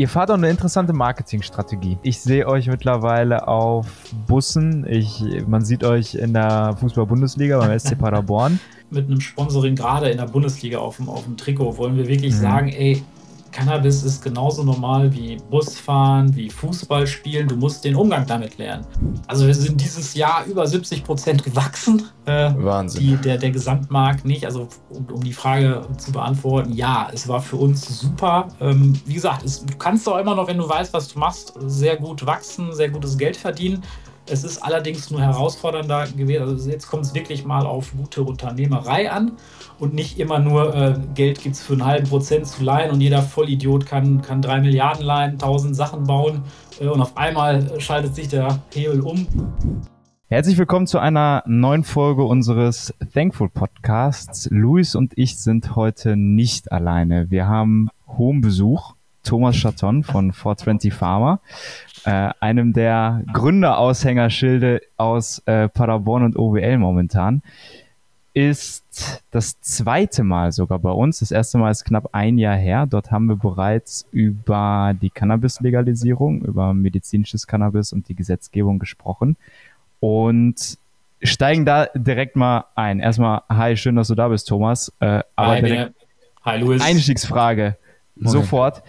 Ihr fahrt auch eine interessante Marketingstrategie. Ich sehe euch mittlerweile auf Bussen. Ich, man sieht euch in der Fußball-Bundesliga beim SC Paderborn. Mit einem Sponsoring gerade in der Bundesliga auf dem, auf dem Trikot wollen wir wirklich mhm. sagen, ey, Cannabis ist genauso normal wie Busfahren, wie Fußball spielen. Du musst den Umgang damit lernen. Also wir sind dieses Jahr über 70 Prozent gewachsen. Äh, Wahnsinn. Die, der, der Gesamtmarkt nicht. Also um, um, die Frage zu beantworten, ja, es war für uns super. Ähm, wie gesagt, es, du kannst auch immer noch, wenn du weißt, was du machst, sehr gut wachsen, sehr gutes Geld verdienen. Es ist allerdings nur herausfordernder gewesen. Also jetzt kommt es wirklich mal auf gute Unternehmerei an und nicht immer nur äh, Geld gibt es für einen halben Prozent zu leihen und jeder Vollidiot kann, kann drei Milliarden leihen, tausend Sachen bauen äh, und auf einmal schaltet sich der Hebel um. Herzlich willkommen zu einer neuen Folge unseres Thankful Podcasts. Luis und ich sind heute nicht alleine. Wir haben hohen Besuch. Thomas Chaton von 420 Pharma, äh, einem der Gründeraushängerschilde aus äh, Paderborn und OWL momentan ist das zweite Mal sogar bei uns. Das erste Mal ist knapp ein Jahr her. Dort haben wir bereits über die Cannabis-Legalisierung, über medizinisches Cannabis und die Gesetzgebung gesprochen. Und steigen da direkt mal ein. Erstmal, hi, schön, dass du da bist, Thomas. Äh, aber hi, direkt hi, Louis. Einstiegsfrage. Morgen. Sofort.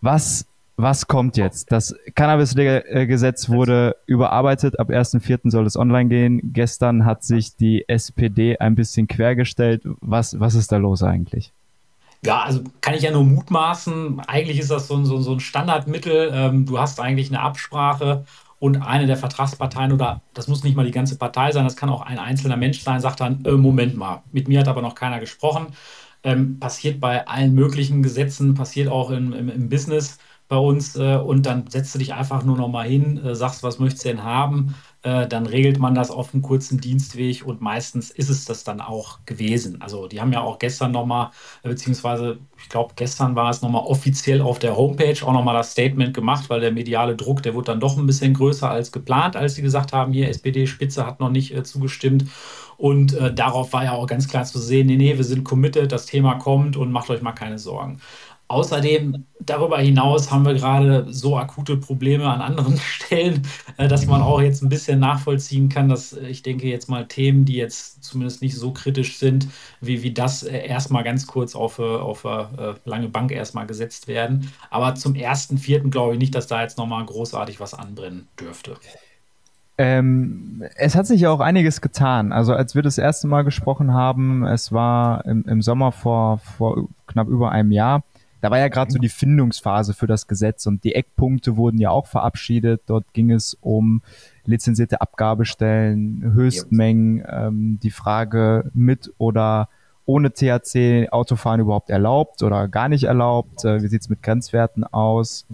Was was kommt jetzt? Das Cannabis-Gesetz wurde überarbeitet. Ab 1.4. soll es online gehen. Gestern hat sich die SPD ein bisschen quergestellt. Was, was ist da los eigentlich? Ja, also kann ich ja nur mutmaßen. Eigentlich ist das so ein, so, so ein Standardmittel. Ähm, du hast eigentlich eine Absprache und eine der Vertragsparteien oder das muss nicht mal die ganze Partei sein, das kann auch ein einzelner Mensch sein, sagt dann, äh, Moment mal, mit mir hat aber noch keiner gesprochen. Ähm, passiert bei allen möglichen Gesetzen, passiert auch im, im, im Business bei uns äh, und dann setzt du dich einfach nur noch mal hin, äh, sagst, was möchtest du denn haben, äh, dann regelt man das auf einem kurzen Dienstweg und meistens ist es das dann auch gewesen. Also die haben ja auch gestern noch mal, äh, beziehungsweise ich glaube gestern war es noch mal offiziell auf der Homepage auch noch mal das Statement gemacht, weil der mediale Druck, der wurde dann doch ein bisschen größer als geplant, als sie gesagt haben, hier SPD-Spitze hat noch nicht äh, zugestimmt. Und äh, darauf war ja auch ganz klar zu sehen, nee, nee, wir sind committed, das Thema kommt und macht euch mal keine Sorgen. Außerdem, darüber hinaus haben wir gerade so akute Probleme an anderen Stellen, äh, dass man auch jetzt ein bisschen nachvollziehen kann, dass äh, ich denke jetzt mal Themen, die jetzt zumindest nicht so kritisch sind, wie, wie das äh, erstmal ganz kurz auf, auf lange Bank erstmal gesetzt werden. Aber zum ersten, vierten glaube ich nicht, dass da jetzt nochmal großartig was anbrennen dürfte. Ähm, es hat sich ja auch einiges getan. Also als wir das erste Mal gesprochen haben, es war im, im Sommer vor, vor knapp über einem Jahr, da war ja gerade so die Findungsphase für das Gesetz und die Eckpunkte wurden ja auch verabschiedet. Dort ging es um lizenzierte Abgabestellen, Höchstmengen, ähm, die Frage mit oder ohne THC Autofahren überhaupt erlaubt oder gar nicht erlaubt. Äh, wie sieht's mit Grenzwerten aus?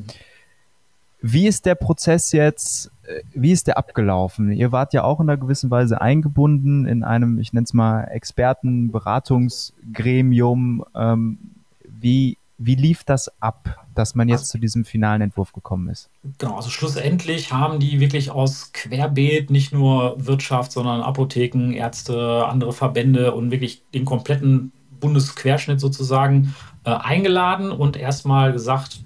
Wie ist der Prozess jetzt, äh, wie ist der abgelaufen? Ihr wart ja auch in einer gewissen Weise eingebunden in einem, ich nenne es mal, Expertenberatungsgremium. Ähm, wie, wie lief das ab, dass man jetzt also, zu diesem finalen Entwurf gekommen ist? Genau, also schlussendlich haben die wirklich aus Querbeet nicht nur Wirtschaft, sondern Apotheken, Ärzte, andere Verbände und wirklich den kompletten Bundesquerschnitt sozusagen äh, eingeladen und erstmal gesagt,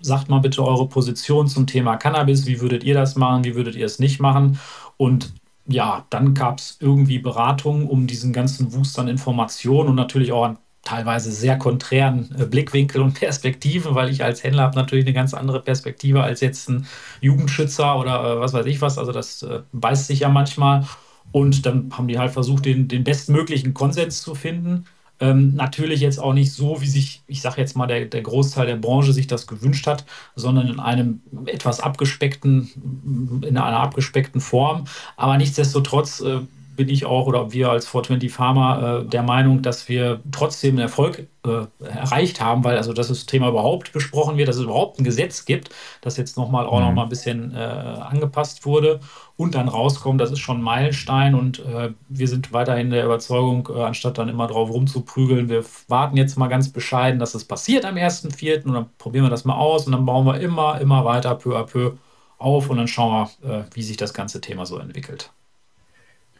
sagt mal bitte eure Position zum Thema Cannabis, wie würdet ihr das machen, wie würdet ihr es nicht machen? Und ja, dann gab es irgendwie Beratungen um diesen ganzen Wust an Informationen und natürlich auch an teilweise sehr konträren äh, Blickwinkel und Perspektiven, weil ich als Händler habe natürlich eine ganz andere Perspektive als jetzt ein Jugendschützer oder äh, was weiß ich was. Also das äh, beißt sich ja manchmal. Und dann haben die halt versucht, den, den bestmöglichen Konsens zu finden. Ähm, natürlich jetzt auch nicht so, wie sich, ich sage jetzt mal, der, der Großteil der Branche sich das gewünscht hat, sondern in einem etwas abgespeckten, in einer abgespeckten Form. Aber nichtsdestotrotz äh, bin ich auch oder wir als 420 Pharma äh, der Meinung, dass wir trotzdem einen Erfolg äh, erreicht haben, weil also dass das Thema überhaupt besprochen wird, dass es überhaupt ein Gesetz gibt, das jetzt nochmal auch mhm. noch mal ein bisschen äh, angepasst wurde und dann rauskommt, das ist schon ein Meilenstein und äh, wir sind weiterhin der Überzeugung, äh, anstatt dann immer drauf rumzuprügeln, wir warten jetzt mal ganz bescheiden, dass es passiert am 1.4. und dann probieren wir das mal aus und dann bauen wir immer, immer weiter peu à peu auf und dann schauen wir, äh, wie sich das ganze Thema so entwickelt.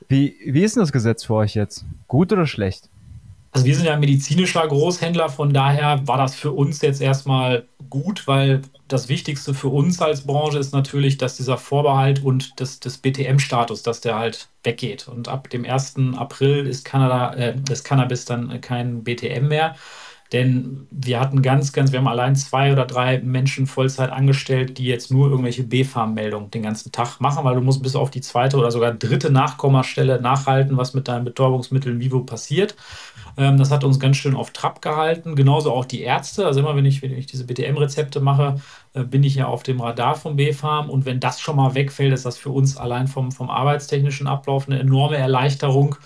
Wie, wie ist denn das Gesetz für euch jetzt? Gut oder schlecht? Also wir sind ja medizinischer Großhändler, von daher war das für uns jetzt erstmal gut, weil das Wichtigste für uns als Branche ist natürlich, dass dieser Vorbehalt und das, das BTM-Status, dass der halt weggeht. Und ab dem 1. April ist, Kanada, äh, ist Cannabis dann kein BTM mehr. Denn wir hatten ganz, ganz, wir haben allein zwei oder drei Menschen Vollzeit angestellt, die jetzt nur irgendwelche B-Farm-Meldungen den ganzen Tag machen, weil du musst bis auf die zweite oder sogar dritte Nachkommastelle nachhalten, was mit deinen Betäubungsmitteln Vivo passiert. Ähm, das hat uns ganz schön auf Trab gehalten. Genauso auch die Ärzte. Also immer, wenn ich, wenn ich diese BTM-Rezepte mache, äh, bin ich ja auf dem Radar vom B-Farm. Und wenn das schon mal wegfällt, ist das für uns allein vom, vom arbeitstechnischen Ablauf eine enorme Erleichterung.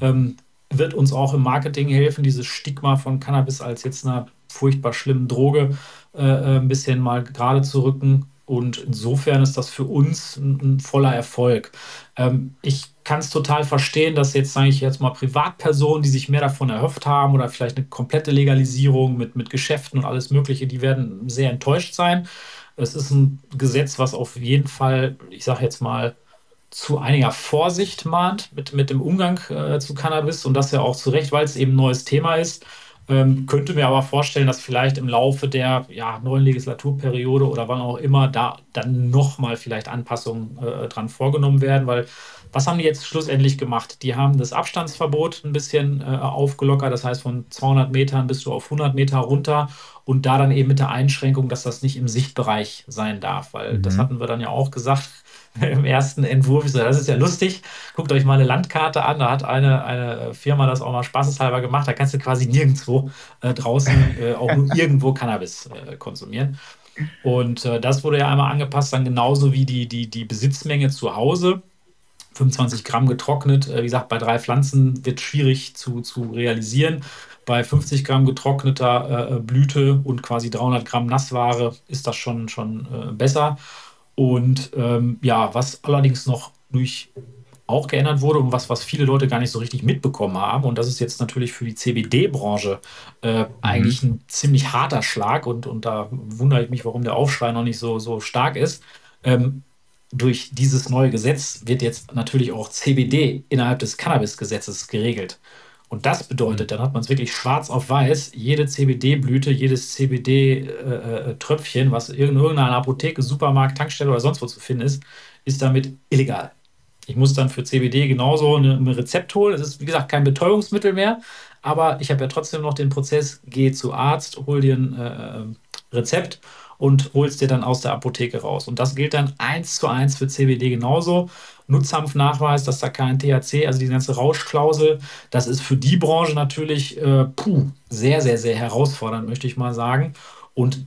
Ähm, wird uns auch im Marketing helfen, dieses Stigma von Cannabis als jetzt einer furchtbar schlimmen Droge äh, äh, ein bisschen mal gerade zu rücken. Und insofern ist das für uns ein, ein voller Erfolg. Ähm, ich kann es total verstehen, dass jetzt, sage ich jetzt mal, Privatpersonen, die sich mehr davon erhofft haben oder vielleicht eine komplette Legalisierung mit, mit Geschäften und alles Mögliche, die werden sehr enttäuscht sein. Es ist ein Gesetz, was auf jeden Fall, ich sage jetzt mal, zu einiger Vorsicht mahnt mit, mit dem Umgang äh, zu Cannabis und das ja auch zu Recht, weil es eben ein neues Thema ist. Ähm, könnte mir aber vorstellen, dass vielleicht im Laufe der ja, neuen Legislaturperiode oder wann auch immer da dann nochmal vielleicht Anpassungen äh, dran vorgenommen werden, weil was haben die jetzt schlussendlich gemacht? Die haben das Abstandsverbot ein bisschen äh, aufgelockert, das heißt von 200 Metern bis du auf 100 Meter runter und da dann eben mit der Einschränkung, dass das nicht im Sichtbereich sein darf, weil mhm. das hatten wir dann ja auch gesagt im ersten Entwurf. Ich so, das ist ja lustig. Guckt euch mal eine Landkarte an. Da hat eine, eine Firma das auch mal spaßeshalber gemacht. Da kannst du quasi nirgendwo äh, draußen äh, auch nur irgendwo Cannabis äh, konsumieren. Und äh, das wurde ja einmal angepasst, dann genauso wie die, die, die Besitzmenge zu Hause. 25 Gramm getrocknet. Äh, wie gesagt, bei drei Pflanzen wird schwierig zu, zu realisieren. Bei 50 Gramm getrockneter äh, Blüte und quasi 300 Gramm Nassware ist das schon, schon besser. Und ähm, ja, was allerdings noch durch auch geändert wurde und was, was viele Leute gar nicht so richtig mitbekommen haben. Und das ist jetzt natürlich für die CBD-Branche äh, mhm. eigentlich ein ziemlich harter Schlag. Und, und da wundere ich mich, warum der Aufschrei noch nicht so, so stark ist. Ähm, durch dieses neue Gesetz wird jetzt natürlich auch CBD innerhalb des Cannabis-Gesetzes geregelt. Und das bedeutet, dann hat man es wirklich schwarz auf weiß, jede CBD-Blüte, jedes CBD-Tröpfchen, äh, äh was in irgendeiner Apotheke, Supermarkt, Tankstelle oder sonst wo zu finden ist, ist damit illegal. Ich muss dann für CBD genauso ein Rezept holen. Es ist, wie gesagt, kein Betäubungsmittel mehr, aber ich habe ja trotzdem noch den Prozess, geh zu Arzt, hol dir ein äh, Rezept und holst dir dann aus der Apotheke raus. Und das gilt dann eins zu eins für CBD genauso. Nutzhanfnachweis, dass da kein THC, also die ganze Rauschklausel, das ist für die Branche natürlich äh, puh, sehr, sehr, sehr herausfordernd, möchte ich mal sagen. Und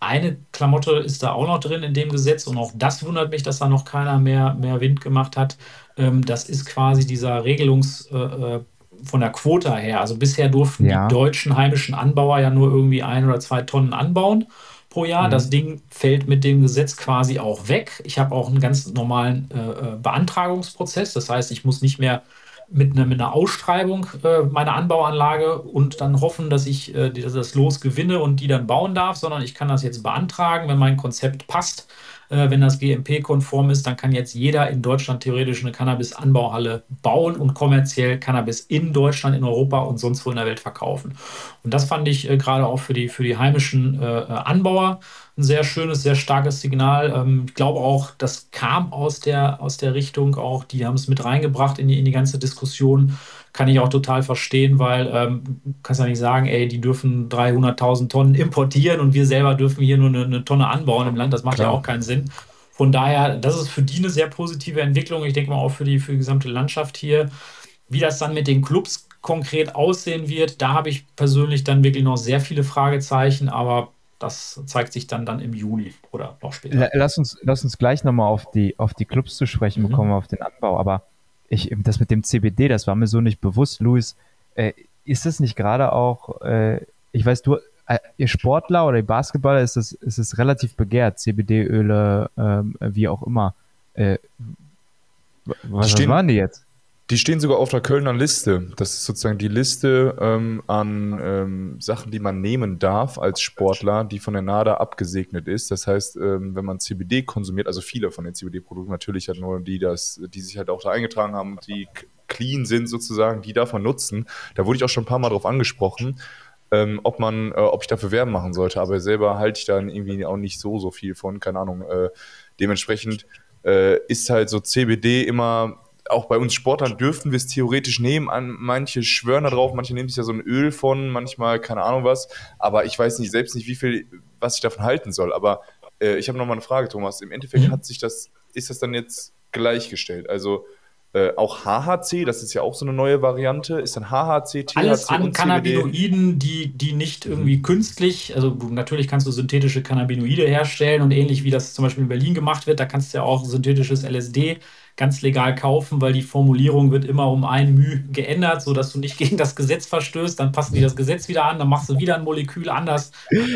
eine Klamotte ist da auch noch drin in dem Gesetz und auch das wundert mich, dass da noch keiner mehr, mehr Wind gemacht hat. Ähm, das ist quasi dieser Regelungs äh, äh von der Quota her. Also bisher durften ja. die deutschen heimischen Anbauer ja nur irgendwie ein oder zwei Tonnen anbauen pro Jahr. Mhm. Das Ding fällt mit dem Gesetz quasi auch weg. Ich habe auch einen ganz normalen äh, äh, Beantragungsprozess. Das heißt, ich muss nicht mehr mit, einer, mit einer Ausschreibung äh, meine Anbauanlage und dann hoffen, dass ich äh, das Los gewinne und die dann bauen darf, sondern ich kann das jetzt beantragen, wenn mein Konzept passt äh, wenn das GMP-konform ist, dann kann jetzt jeder in Deutschland theoretisch eine Cannabis-Anbauhalle bauen und kommerziell Cannabis in Deutschland, in Europa und sonst wo in der Welt verkaufen. Und das fand ich äh, gerade auch für die, für die heimischen äh, äh Anbauer ein sehr schönes, sehr starkes Signal. Ähm, ich glaube auch, das kam aus der, aus der Richtung auch, die haben es mit reingebracht in die, in die ganze Diskussion kann ich auch total verstehen, weil ähm, kannst ja nicht sagen, ey, die dürfen 300.000 Tonnen importieren und wir selber dürfen hier nur eine, eine Tonne anbauen im Land. Das macht Klar. ja auch keinen Sinn. Von daher, das ist für die eine sehr positive Entwicklung. Ich denke mal auch für die, für die gesamte Landschaft hier. Wie das dann mit den Clubs konkret aussehen wird, da habe ich persönlich dann wirklich noch sehr viele Fragezeichen, aber das zeigt sich dann, dann im Juli oder noch später. Lass uns, lass uns gleich nochmal auf die, auf die Clubs zu sprechen mhm. bekommen, auf den Anbau. Aber ich, das mit dem CBD, das war mir so nicht bewusst, Luis. Äh, ist es nicht gerade auch, äh, ich weiß, du, äh, ihr Sportler oder ihr Basketballer ist es, ist es relativ begehrt, CBD-Öle, ähm, wie auch immer. Äh, was, was waren die jetzt? Die stehen sogar auf der Kölner Liste. Das ist sozusagen die Liste ähm, an ähm, Sachen, die man nehmen darf als Sportler, die von der NADA abgesegnet ist. Das heißt, ähm, wenn man CBD konsumiert, also viele von den CBD-Produkten, natürlich halt nur die, das, die sich halt auch da eingetragen haben, die clean sind sozusagen, die man nutzen. Da wurde ich auch schon ein paar Mal drauf angesprochen, ähm, ob man, äh, ob ich dafür Werben machen sollte. Aber selber halte ich dann irgendwie auch nicht so, so viel von, keine Ahnung. Äh, dementsprechend äh, ist halt so CBD immer auch bei uns Sportlern dürften wir es theoretisch nehmen. An, manche schwören da drauf, manche nehmen sich ja so ein Öl von, manchmal keine Ahnung was. Aber ich weiß nicht selbst nicht, wie viel, was ich davon halten soll. Aber äh, ich habe noch mal eine Frage, Thomas. Im Endeffekt mhm. hat sich das, ist das dann jetzt gleichgestellt? Also äh, auch HHC, das ist ja auch so eine neue Variante, ist dann HHC, THC Alles an Cannabinoiden, die, die nicht irgendwie mhm. künstlich, also natürlich kannst du synthetische Cannabinoide herstellen und ähnlich wie das zum Beispiel in Berlin gemacht wird, da kannst du ja auch synthetisches LSD ganz legal kaufen, weil die Formulierung wird immer um ein Müh geändert, sodass du nicht gegen das Gesetz verstößt. Dann passen die das Gesetz wieder an, dann machst du wieder ein Molekül anders.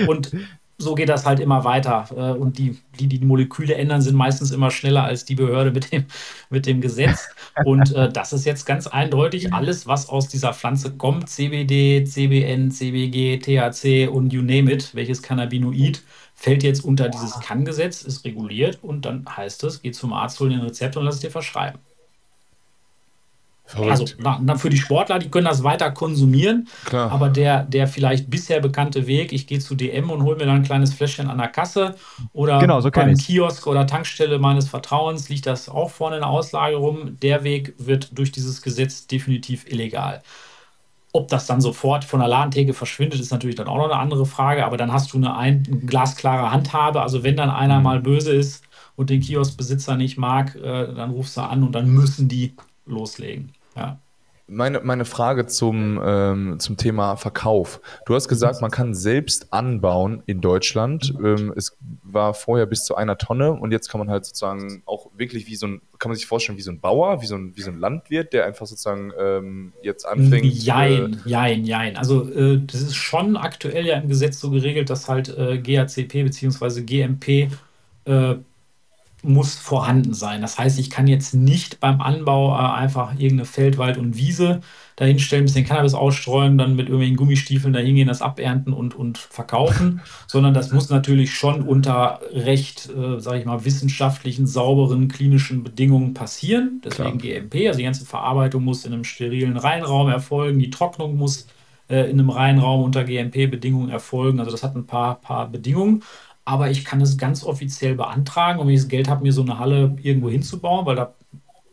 Und so geht das halt immer weiter. Äh, und die, die die Moleküle ändern, sind meistens immer schneller als die Behörde mit dem, mit dem Gesetz. Und äh, das ist jetzt ganz eindeutig alles, was aus dieser Pflanze kommt: CBD, CBN, CBG, THC und you name it, welches Cannabinoid fällt jetzt unter dieses Kann-Gesetz, ist reguliert und dann heißt es, geh zum Arzt, hol dir ein Rezept und lass es dir verschreiben. Verrückt. Also na, na, für die Sportler, die können das weiter konsumieren, Klar. aber der, der vielleicht bisher bekannte Weg, ich gehe zu DM und hole mir dann ein kleines Fläschchen an der Kasse oder genau, so beim Kiosk oder Tankstelle meines Vertrauens liegt das auch vorne in der Auslage rum. Der Weg wird durch dieses Gesetz definitiv illegal. Ob das dann sofort von der Ladentheke verschwindet, ist natürlich dann auch noch eine andere Frage, aber dann hast du eine, ein, eine glasklare Handhabe. Also wenn dann einer mhm. mal böse ist und den Kioskbesitzer nicht mag, äh, dann rufst du an und dann müssen die loslegen. Ja. Meine, meine Frage zum, ähm, zum Thema Verkauf. Du hast gesagt, man kann selbst anbauen in Deutschland. Ähm, es war vorher bis zu einer Tonne und jetzt kann man halt sozusagen auch wirklich wie so ein, kann man sich vorstellen, wie so ein Bauer, wie so ein, wie so ein Landwirt, der einfach sozusagen ähm, jetzt anfängt. Jein, äh, jein, jein. Also äh, das ist schon aktuell ja im Gesetz so geregelt, dass halt äh, GACP bzw. GMP äh, muss vorhanden sein. Das heißt, ich kann jetzt nicht beim Anbau äh, einfach irgendeine Feld, Wald und Wiese dahinstellen, ein bisschen Cannabis ausstreuen, dann mit irgendwelchen Gummistiefeln dahingehen, das abernten und, und verkaufen, sondern das muss natürlich schon unter recht, äh, sage ich mal, wissenschaftlichen, sauberen, klinischen Bedingungen passieren. Deswegen Klar. GMP, also die ganze Verarbeitung muss in einem sterilen Reinraum erfolgen, die Trocknung muss äh, in einem Reinraum unter GMP-Bedingungen erfolgen. Also das hat ein paar, paar Bedingungen aber ich kann es ganz offiziell beantragen, und wenn ich das Geld habe, mir so eine Halle irgendwo hinzubauen, weil da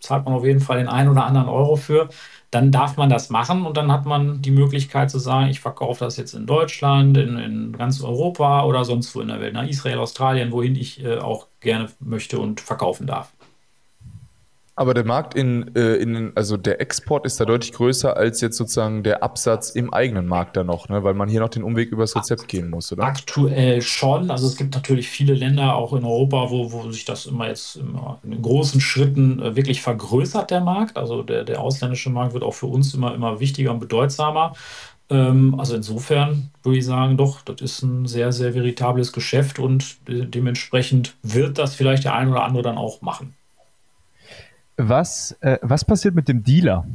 zahlt man auf jeden Fall den einen oder anderen Euro für, dann darf man das machen und dann hat man die Möglichkeit zu sagen, ich verkaufe das jetzt in Deutschland, in, in ganz Europa oder sonst wo in der Welt, nach Israel, Australien, wohin ich äh, auch gerne möchte und verkaufen darf. Aber der Markt in, äh, in, also der Export ist da deutlich größer als jetzt sozusagen der Absatz im eigenen Markt da noch, ne? weil man hier noch den Umweg übers Rezept gehen muss, oder? Aktuell schon. Also es gibt natürlich viele Länder, auch in Europa, wo, wo sich das immer jetzt immer in großen Schritten äh, wirklich vergrößert, der Markt. Also der, der ausländische Markt wird auch für uns immer, immer wichtiger und bedeutsamer. Ähm, also insofern würde ich sagen, doch, das ist ein sehr, sehr veritables Geschäft und de dementsprechend wird das vielleicht der ein oder andere dann auch machen. Was, äh, was passiert mit dem Dealer?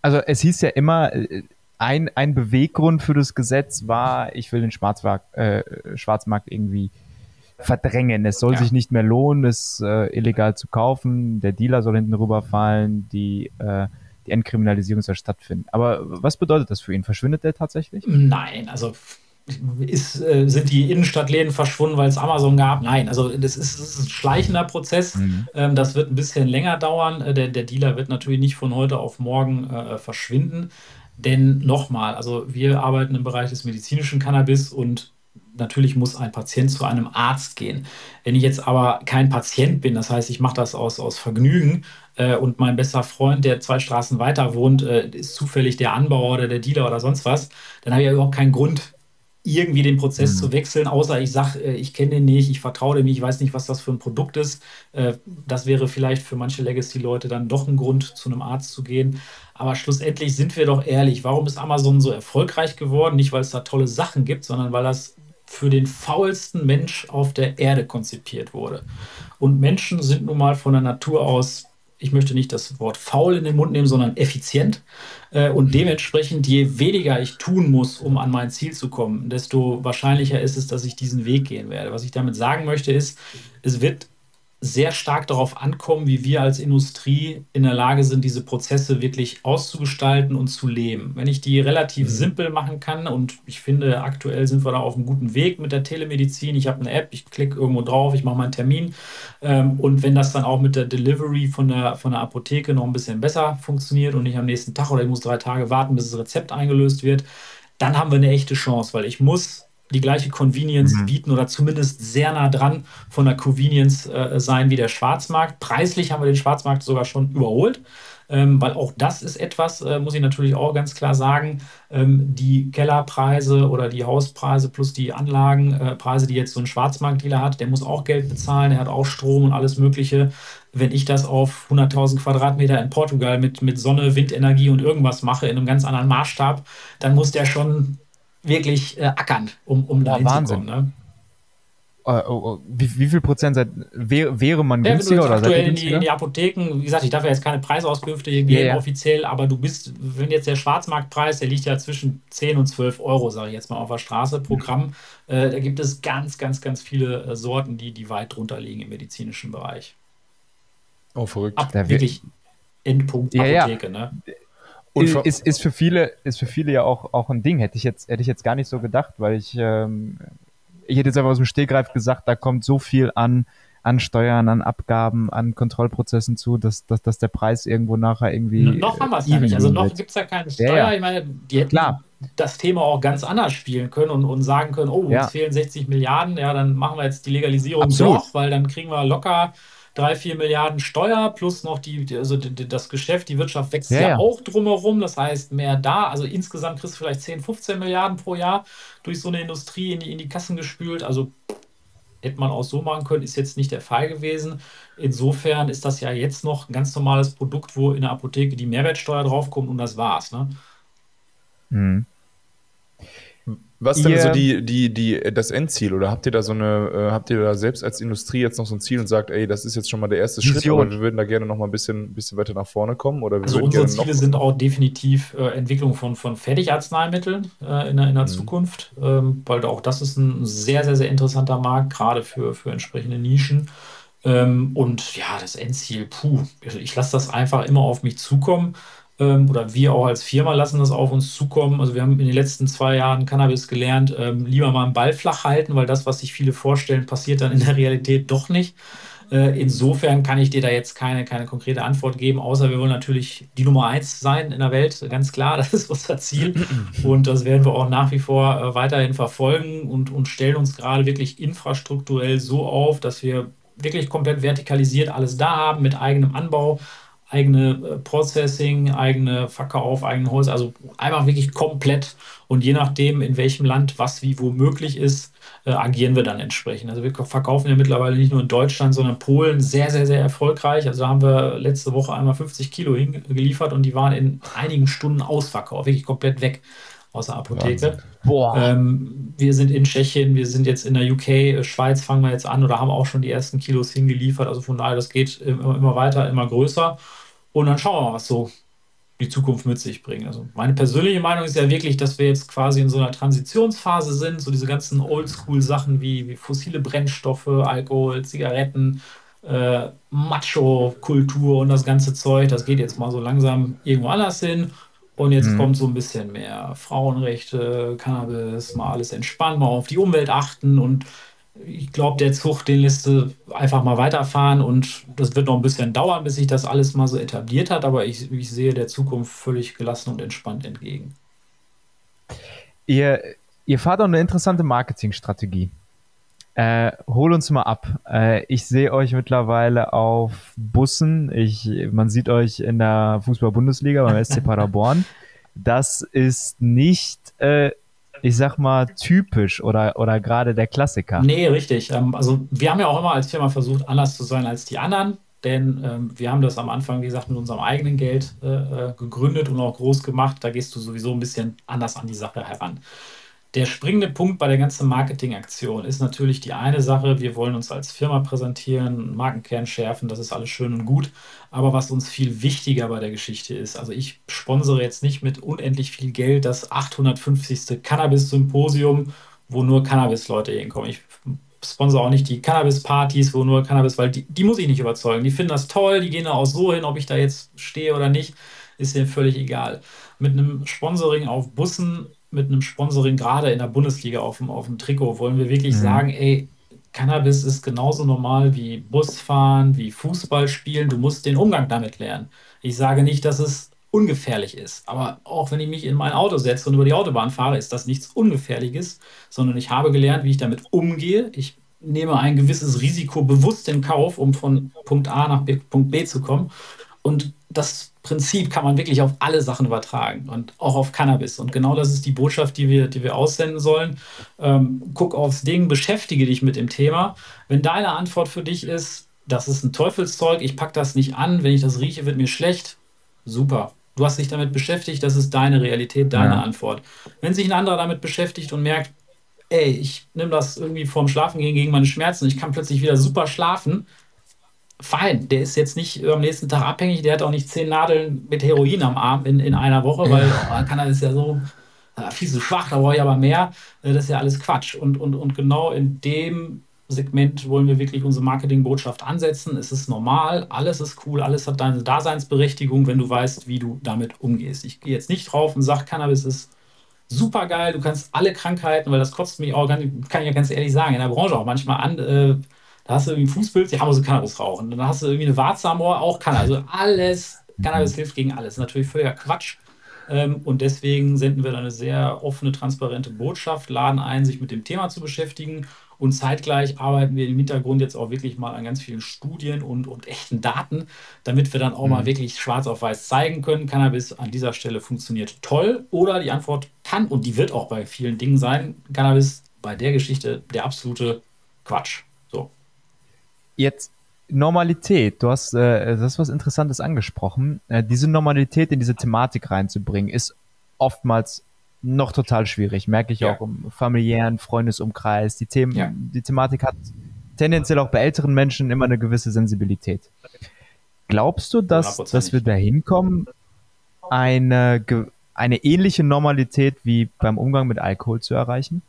Also es hieß ja immer, äh, ein, ein Beweggrund für das Gesetz war, ich will den Schwarzmarkt, äh, Schwarzmarkt irgendwie verdrängen. Es soll ja. sich nicht mehr lohnen, es äh, illegal zu kaufen. Der Dealer soll hinten rüberfallen, die, äh, die Entkriminalisierung soll stattfinden. Aber was bedeutet das für ihn? Verschwindet der tatsächlich? Nein, also ist, äh, sind die Innenstadtläden verschwunden, weil es Amazon gab? Nein, also das ist, das ist ein schleichender Prozess. Mhm. Ähm, das wird ein bisschen länger dauern. Äh, der, der, Dealer wird natürlich nicht von heute auf morgen äh, verschwinden. Denn nochmal, also wir arbeiten im Bereich des medizinischen Cannabis und natürlich muss ein Patient zu einem Arzt gehen. Wenn ich jetzt aber kein Patient bin, das heißt, ich mache das aus, aus Vergnügen äh, und mein bester Freund, der zwei Straßen weiter wohnt, äh, ist zufällig der Anbauer oder der Dealer oder sonst was, dann habe ich ja überhaupt keinen Grund, irgendwie den Prozess mhm. zu wechseln, außer ich sage, äh, ich kenne den nicht, ich vertraue dem nicht, ich weiß nicht, was das für ein Produkt ist. Äh, das wäre vielleicht für manche Legacy-Leute dann doch ein Grund, zu einem Arzt zu gehen. Aber schlussendlich sind wir doch ehrlich, warum ist Amazon so erfolgreich geworden? Nicht, weil es da tolle Sachen gibt, sondern weil das für den faulsten Mensch auf der Erde konzipiert wurde. Und Menschen sind nun mal von der Natur aus ich möchte nicht das Wort faul in den Mund nehmen, sondern effizient. Äh, und dementsprechend, je weniger ich tun muss, um an mein Ziel zu kommen, desto wahrscheinlicher ist es, dass ich diesen Weg gehen werde. Was ich damit sagen möchte, ist, es wird sehr stark darauf ankommen, wie wir als Industrie in der Lage sind, diese Prozesse wirklich auszugestalten und zu leben. Wenn ich die relativ mhm. simpel machen kann und ich finde, aktuell sind wir da auf einem guten Weg mit der Telemedizin. Ich habe eine App, ich klicke irgendwo drauf, ich mache meinen Termin ähm, und wenn das dann auch mit der Delivery von der, von der Apotheke noch ein bisschen besser funktioniert und nicht am nächsten Tag oder ich muss drei Tage warten, bis das Rezept eingelöst wird, dann haben wir eine echte Chance, weil ich muss die gleiche Convenience mhm. bieten oder zumindest sehr nah dran von der Convenience äh, sein wie der Schwarzmarkt. Preislich haben wir den Schwarzmarkt sogar schon überholt. Ähm, weil auch das ist etwas, äh, muss ich natürlich auch ganz klar sagen, ähm, die Kellerpreise oder die Hauspreise plus die Anlagenpreise, äh, die jetzt so ein Schwarzmarktdealer hat, der muss auch Geld bezahlen, der hat auch Strom und alles Mögliche. Wenn ich das auf 100.000 Quadratmeter in Portugal mit, mit Sonne, Windenergie und irgendwas mache in einem ganz anderen Maßstab, dann muss der schon wirklich äh, ackern, um, um da hinzukommen. Ne? Uh, oh, wie, wie, viel Prozent seid, wär, wäre man ja, günstiger oder seid in die, in die Apotheken, wie gesagt, ich darf ja jetzt keine Preisauskünfte geben yeah, offiziell, aber du bist, wenn jetzt der Schwarzmarktpreis, der liegt ja zwischen 10 und 12 Euro, sage ich jetzt mal auf der Straße, Programm, äh, da gibt es ganz, ganz, ganz viele äh, Sorten, die, die weit drunter liegen im medizinischen Bereich. Oh, verrückt. Ab, wirklich Endpunkt ja, Apotheke, ja. ne? Ist, ist, für viele, ist für viele ja auch, auch ein Ding. Hätte ich jetzt, hätte ich jetzt gar nicht so gedacht, weil ich, ähm, ich hätte jetzt einfach aus dem Stegreif gesagt, da kommt so viel an, an Steuern, an Abgaben, an Kontrollprozessen zu, dass, dass, dass der Preis irgendwo nachher irgendwie. Noch haben wir es ja nicht. Also noch gibt es ja keine Steuer. Ja, ja. Ich meine, die hätten Klar. das Thema auch ganz anders spielen können und, und sagen können, oh, ja. uns fehlen 60 Milliarden, ja, dann machen wir jetzt die Legalisierung Absolut. doch, weil dann kriegen wir locker drei, vier Milliarden Steuer plus noch die, also das Geschäft, die Wirtschaft wächst ja, ja, auch drumherum. Das heißt, mehr da. Also insgesamt kriegst du vielleicht 10, 15 Milliarden pro Jahr durch so eine Industrie in die, in die Kassen gespült. Also hätte man auch so machen können, ist jetzt nicht der Fall gewesen. Insofern ist das ja jetzt noch ein ganz normales Produkt, wo in der Apotheke die Mehrwertsteuer draufkommt und das war's. Ne? Mhm. Was ist denn so die, die, die, das Endziel? Oder habt ihr da so eine, äh, habt ihr da selbst als Industrie jetzt noch so ein Ziel und sagt, ey, das ist jetzt schon mal der erste. Schritt, aber wir würden da gerne noch mal ein bisschen, bisschen weiter nach vorne kommen? Oder also unsere Ziele sind auch definitiv äh, Entwicklung von, von Fertigarzneimitteln äh, in der, in der mhm. Zukunft, ähm, weil auch das ist ein sehr, sehr, sehr interessanter Markt, gerade für, für entsprechende Nischen. Ähm, und ja, das Endziel, puh, ich lasse das einfach immer auf mich zukommen ähm, oder wir auch als Firma lassen das auf uns zukommen. Also wir haben in den letzten zwei Jahren Cannabis gelernt, ähm, lieber mal einen Ball flach halten, weil das, was sich viele vorstellen, passiert dann in der Realität doch nicht. Äh, insofern kann ich dir da jetzt keine, keine konkrete Antwort geben, außer wir wollen natürlich die Nummer eins sein in der Welt, ganz klar, das ist unser Ziel. Und das werden wir auch nach wie vor äh, weiterhin verfolgen und, und stellen uns gerade wirklich infrastrukturell so auf, dass wir wirklich komplett vertikalisiert alles da haben mit eigenem Anbau, eigene äh, Processing, eigene Verkauf, eigene Holz, also einfach wirklich komplett. Und je nachdem, in welchem Land was wie wo möglich ist, äh, agieren wir dann entsprechend. Also wir verkaufen ja mittlerweile nicht nur in Deutschland, sondern Polen sehr, sehr, sehr erfolgreich. Also haben wir letzte Woche einmal 50 Kilo hingeliefert und die waren in einigen Stunden ausverkauft, wirklich komplett weg aus der Apotheke. Ähm, wir sind in Tschechien, wir sind jetzt in der UK, äh, Schweiz fangen wir jetzt an oder haben auch schon die ersten Kilos hingeliefert. Also von daher, das geht immer, immer weiter, immer größer. Und dann schauen wir mal, was so die Zukunft mit sich bringt. Also meine persönliche Meinung ist ja wirklich, dass wir jetzt quasi in so einer Transitionsphase sind, so diese ganzen Oldschool-Sachen wie, wie fossile Brennstoffe, Alkohol, Zigaretten, äh, Macho-Kultur und das ganze Zeug, das geht jetzt mal so langsam irgendwo anders hin. Und jetzt mhm. kommt so ein bisschen mehr Frauenrechte, Cannabis, mal alles entspannen, mal auf die Umwelt achten und ich glaube, der Zug, den lässt du einfach mal weiterfahren und das wird noch ein bisschen dauern, bis sich das alles mal so etabliert hat, aber ich, ich sehe der Zukunft völlig gelassen und entspannt entgegen. Ihr, ihr fahrt auch eine interessante Marketingstrategie. Äh, hol uns mal ab. Äh, ich sehe euch mittlerweile auf Bussen. Ich, man sieht euch in der Fußball-Bundesliga beim SC Paderborn. Das ist nicht äh, ich sag mal, typisch oder, oder gerade der Klassiker. Nee, richtig. Ähm, also wir haben ja auch immer als Firma versucht, anders zu sein als die anderen. Denn ähm, wir haben das am Anfang, wie gesagt, mit unserem eigenen Geld äh, äh gegründet und auch groß gemacht. Da gehst du sowieso ein bisschen anders an die Sache heran. Der springende Punkt bei der ganzen Marketingaktion ist natürlich die eine Sache, wir wollen uns als Firma präsentieren, Markenkern schärfen, das ist alles schön und gut. Aber was uns viel wichtiger bei der Geschichte ist, also ich sponsere jetzt nicht mit unendlich viel Geld das 850. Cannabis-Symposium, wo nur Cannabis-Leute hinkommen. Ich sponsor auch nicht die Cannabis-Partys, wo nur Cannabis, weil die, die muss ich nicht überzeugen. Die finden das toll, die gehen da auch so hin, ob ich da jetzt stehe oder nicht, ist denen völlig egal. Mit einem Sponsoring auf Bussen, mit einem Sponsoring gerade in der Bundesliga auf dem, auf dem Trikot, wollen wir wirklich mhm. sagen, ey, Cannabis ist genauso normal wie Busfahren, wie Fußball spielen. Du musst den Umgang damit lernen. Ich sage nicht, dass es ungefährlich ist. Aber auch wenn ich mich in mein Auto setze und über die Autobahn fahre, ist das nichts Ungefährliches, sondern ich habe gelernt, wie ich damit umgehe. Ich nehme ein gewisses Risiko bewusst in Kauf, um von Punkt A nach B, Punkt B zu kommen. Und das Prinzip kann man wirklich auf alle Sachen übertragen und auch auf Cannabis. Und genau das ist die Botschaft, die wir, die wir aussenden sollen. Ähm, guck aufs Ding, beschäftige dich mit dem Thema. Wenn deine Antwort für dich ist, das ist ein Teufelszeug, ich packe das nicht an, wenn ich das rieche, wird mir schlecht, super. Du hast dich damit beschäftigt, das ist deine Realität, deine ja. Antwort. Wenn sich ein anderer damit beschäftigt und merkt, ey, ich nehme das irgendwie vorm Schlafen gehen gegen meine Schmerzen, ich kann plötzlich wieder super schlafen, fein. Der ist jetzt nicht am nächsten Tag abhängig, der hat auch nicht zehn Nadeln mit Heroin am Arm in, in einer Woche, weil oh, kann er ist ja so äh, viel zu schwach, da brauche ich aber mehr. Äh, das ist ja alles Quatsch. Und, und, und genau in dem Segment wollen wir wirklich unsere Marketingbotschaft ansetzen. Es ist normal, alles ist cool, alles hat deine Daseinsberechtigung, wenn du weißt, wie du damit umgehst. Ich gehe jetzt nicht drauf und sage, Cannabis ist super geil, du kannst alle Krankheiten, weil das kostet mich auch, kann ich ja ganz ehrlich sagen, in der Branche auch manchmal an. Äh, da hast du irgendwie ein Fußbild, die haben so Cannabis rauchen. Dann hast du irgendwie eine Warze am Ohr, auch Cannabis. Also alles, Cannabis hilft gegen alles. Natürlich völliger Quatsch. Ähm, und deswegen senden wir da eine sehr offene, transparente Botschaft, laden ein, sich mit dem Thema zu beschäftigen und zeitgleich arbeiten wir im Hintergrund jetzt auch wirklich mal an ganz vielen Studien und, und echten Daten, damit wir dann auch mhm. mal wirklich schwarz auf weiß zeigen können, Cannabis an dieser Stelle funktioniert toll oder die Antwort kann und die wird auch bei vielen Dingen sein, Cannabis bei der Geschichte der absolute Quatsch. Jetzt Normalität, du hast, äh, das ist was Interessantes angesprochen. Äh, diese Normalität in diese Thematik reinzubringen, ist oftmals noch total schwierig. Merke ich ja. auch im familiären Freundesumkreis. Die Themen, ja. die Thematik hat tendenziell auch bei älteren Menschen immer eine gewisse Sensibilität. Glaubst du, dass, dass wir da hinkommen, eine, eine ähnliche Normalität wie beim Umgang mit Alkohol zu erreichen?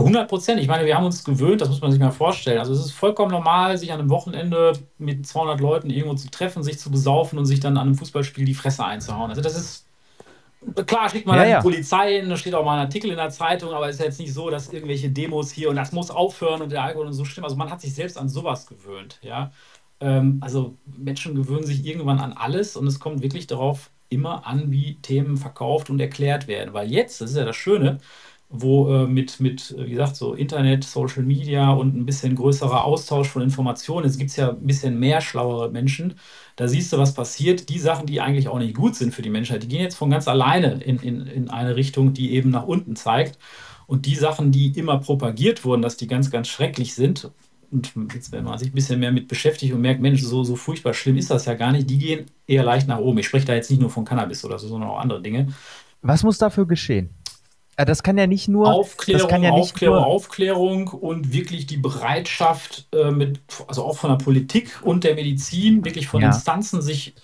100 Prozent. Ich meine, wir haben uns gewöhnt, das muss man sich mal vorstellen. Also es ist vollkommen normal, sich an einem Wochenende mit 200 Leuten irgendwo zu treffen, sich zu besaufen und sich dann an einem Fußballspiel die Fresse einzuhauen. Also das ist Klar schickt man ja, ja. die Polizei hin, da steht auch mal ein Artikel in der Zeitung, aber es ist jetzt nicht so, dass irgendwelche Demos hier und das muss aufhören und der Alkohol und so stimmt. Also man hat sich selbst an sowas gewöhnt, ja. Ähm, also Menschen gewöhnen sich irgendwann an alles und es kommt wirklich darauf immer an, wie Themen verkauft und erklärt werden. Weil jetzt, das ist ja das Schöne, wo äh, mit, mit, wie gesagt, so Internet, Social Media und ein bisschen größerer Austausch von Informationen, es gibt ja ein bisschen mehr schlauere Menschen, da siehst du, was passiert. Die Sachen, die eigentlich auch nicht gut sind für die Menschheit, die gehen jetzt von ganz alleine in, in, in eine Richtung, die eben nach unten zeigt. Und die Sachen, die immer propagiert wurden, dass die ganz, ganz schrecklich sind, und jetzt, wenn man sich ein bisschen mehr mit beschäftigt und merkt, Mensch, so, so furchtbar schlimm ist das ja gar nicht, die gehen eher leicht nach oben. Ich spreche da jetzt nicht nur von Cannabis oder so, sondern auch andere Dinge. Was muss dafür geschehen? Äh, das kann ja nicht nur Aufklärung, ja nicht Aufklärung, nur Aufklärung und wirklich die Bereitschaft, äh, mit, also auch von der Politik und der Medizin, wirklich von ja. Instanzen, sich